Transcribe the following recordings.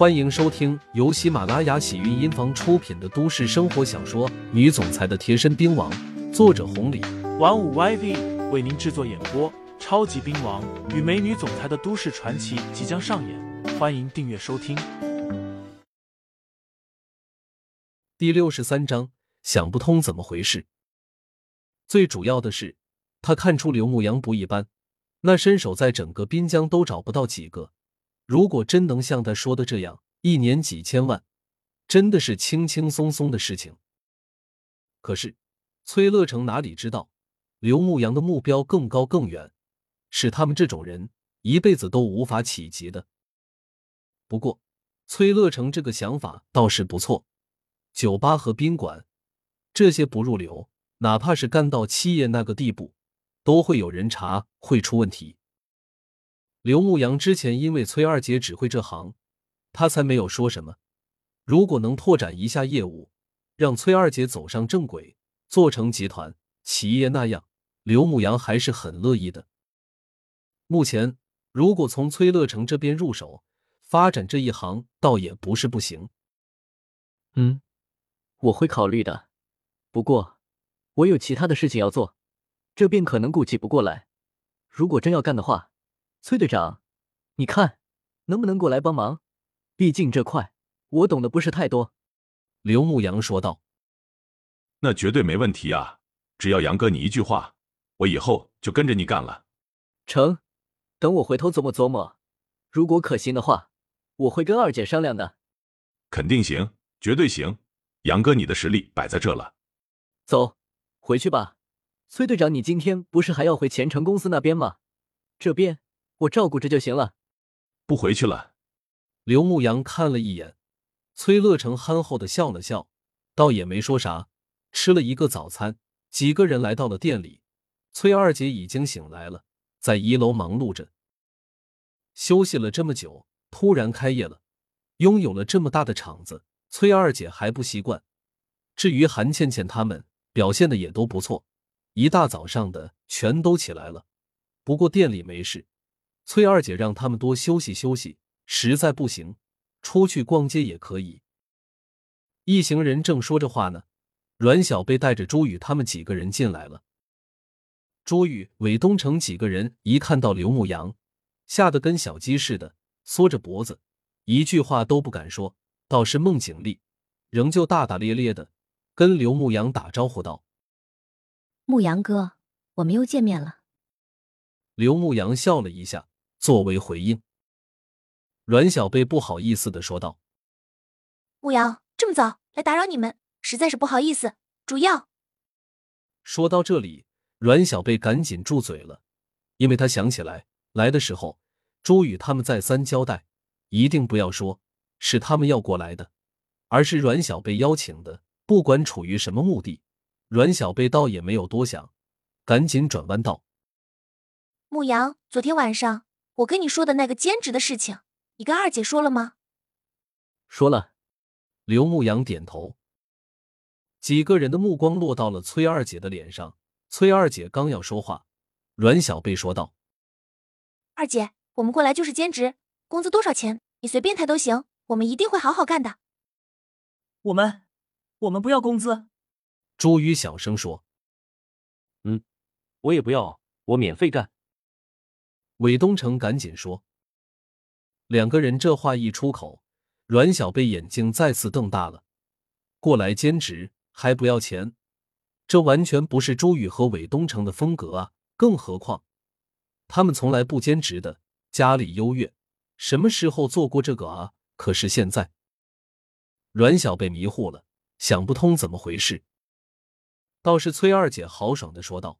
欢迎收听由喜马拉雅喜韵音房出品的都市生活小说《女总裁的贴身兵王》，作者红礼，玩五 YV 为您制作演播。超级兵王与美女总裁的都市传奇即将上演，欢迎订阅收听。第六十三章，想不通怎么回事。最主要的是，他看出刘牧阳不一般，那身手在整个滨江都找不到几个。如果真能像他说的这样，一年几千万，真的是轻轻松松的事情。可是崔乐成哪里知道，刘牧阳的目标更高更远，是他们这种人一辈子都无法企及的。不过，崔乐成这个想法倒是不错，酒吧和宾馆这些不入流，哪怕是干到七爷那个地步，都会有人查，会出问题。刘牧阳之前因为崔二姐只会这行，他才没有说什么。如果能拓展一下业务，让崔二姐走上正轨，做成集团企业那样，刘牧阳还是很乐意的。目前，如果从崔乐成这边入手发展这一行，倒也不是不行。嗯，我会考虑的。不过，我有其他的事情要做，这边可能顾及不过来。如果真要干的话，崔队长，你看能不能过来帮忙？毕竟这块我懂得不是太多。”刘牧阳说道。“那绝对没问题啊！只要杨哥你一句话，我以后就跟着你干了。”成，等我回头琢磨琢磨，如果可行的话，我会跟二姐商量的。肯定行，绝对行！杨哥你的实力摆在这了。走，回去吧。崔队长，你今天不是还要回前程公司那边吗？这边。我照顾着就行了，不回去了。刘牧阳看了一眼，崔乐成憨厚的笑了笑，倒也没说啥。吃了一个早餐，几个人来到了店里。崔二姐已经醒来了，在一楼忙碌着。休息了这么久，突然开业了，拥有了这么大的场子，崔二姐还不习惯。至于韩倩倩他们，表现的也都不错，一大早上的全都起来了。不过店里没事。崔二姐让他们多休息休息，实在不行，出去逛街也可以。一行人正说着话呢，阮小贝带着朱宇他们几个人进来了。朱宇、韦东城几个人一看到刘牧阳，吓得跟小鸡似的，缩着脖子，一句话都不敢说。倒是孟景丽，仍旧大大咧咧的跟刘牧阳打招呼道：“牧阳哥，我们又见面了。”刘牧阳笑了一下。作为回应，阮小贝不好意思的说道：“牧阳，这么早来打扰你们，实在是不好意思。主要……”说到这里，阮小贝赶紧住嘴了，因为他想起来来的时候，朱宇他们再三交代，一定不要说是他们要过来的，而是阮小贝邀请的。不管处于什么目的，阮小贝倒也没有多想，赶紧转弯道：“牧阳，昨天晚上……”我跟你说的那个兼职的事情，你跟二姐说了吗？说了。刘牧阳点头。几个人的目光落到了崔二姐的脸上。崔二姐刚要说话，阮小贝说道：“二姐，我们过来就是兼职，工资多少钱你随便谈都行，我们一定会好好干的。”我们，我们不要工资。朱宇小声说：“嗯，我也不要，我免费干。”韦东城赶紧说：“两个人这话一出口，阮小贝眼睛再次瞪大了。过来兼职还不要钱，这完全不是朱宇和韦东城的风格啊！更何况他们从来不兼职的，家里优越，什么时候做过这个啊？可是现在，阮小贝迷糊了，想不通怎么回事。倒是崔二姐豪爽的说道：‘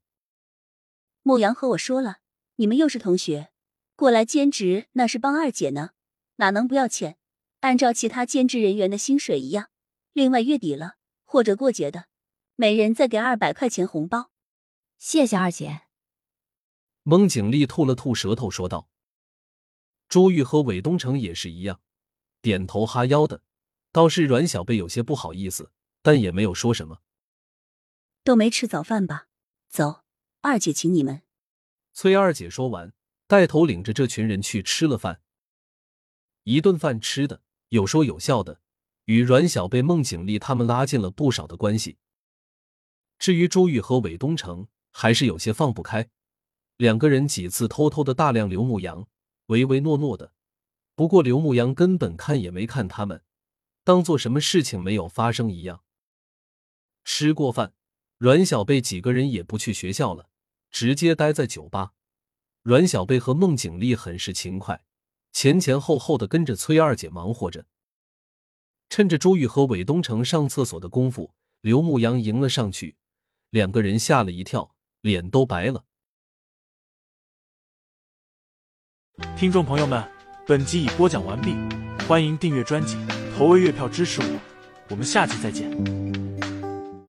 牧阳和我说了。’”你们又是同学，过来兼职那是帮二姐呢，哪能不要钱？按照其他兼职人员的薪水一样。另外月底了或者过节的，每人再给二百块钱红包。谢谢二姐。孟景丽吐了吐舌头说道。朱玉和韦东城也是一样，点头哈腰的。倒是阮小贝有些不好意思，但也没有说什么。都没吃早饭吧？走，二姐请你们。崔二姐说完，带头领着这群人去吃了饭。一顿饭吃的有说有笑的，与阮小贝、孟景丽他们拉近了不少的关系。至于朱玉和韦东城，还是有些放不开。两个人几次偷偷的大量刘牧阳，唯唯诺诺的。不过刘牧阳根本看也没看他们，当做什么事情没有发生一样。吃过饭，阮小贝几个人也不去学校了，直接待在酒吧。阮小贝和孟景丽很是勤快，前前后后的跟着崔二姐忙活着。趁着朱玉和韦东城上厕所的功夫，刘牧阳迎了上去，两个人吓了一跳，脸都白了。听众朋友们，本集已播讲完毕，欢迎订阅专辑，投喂月票支持我，我们下集再见。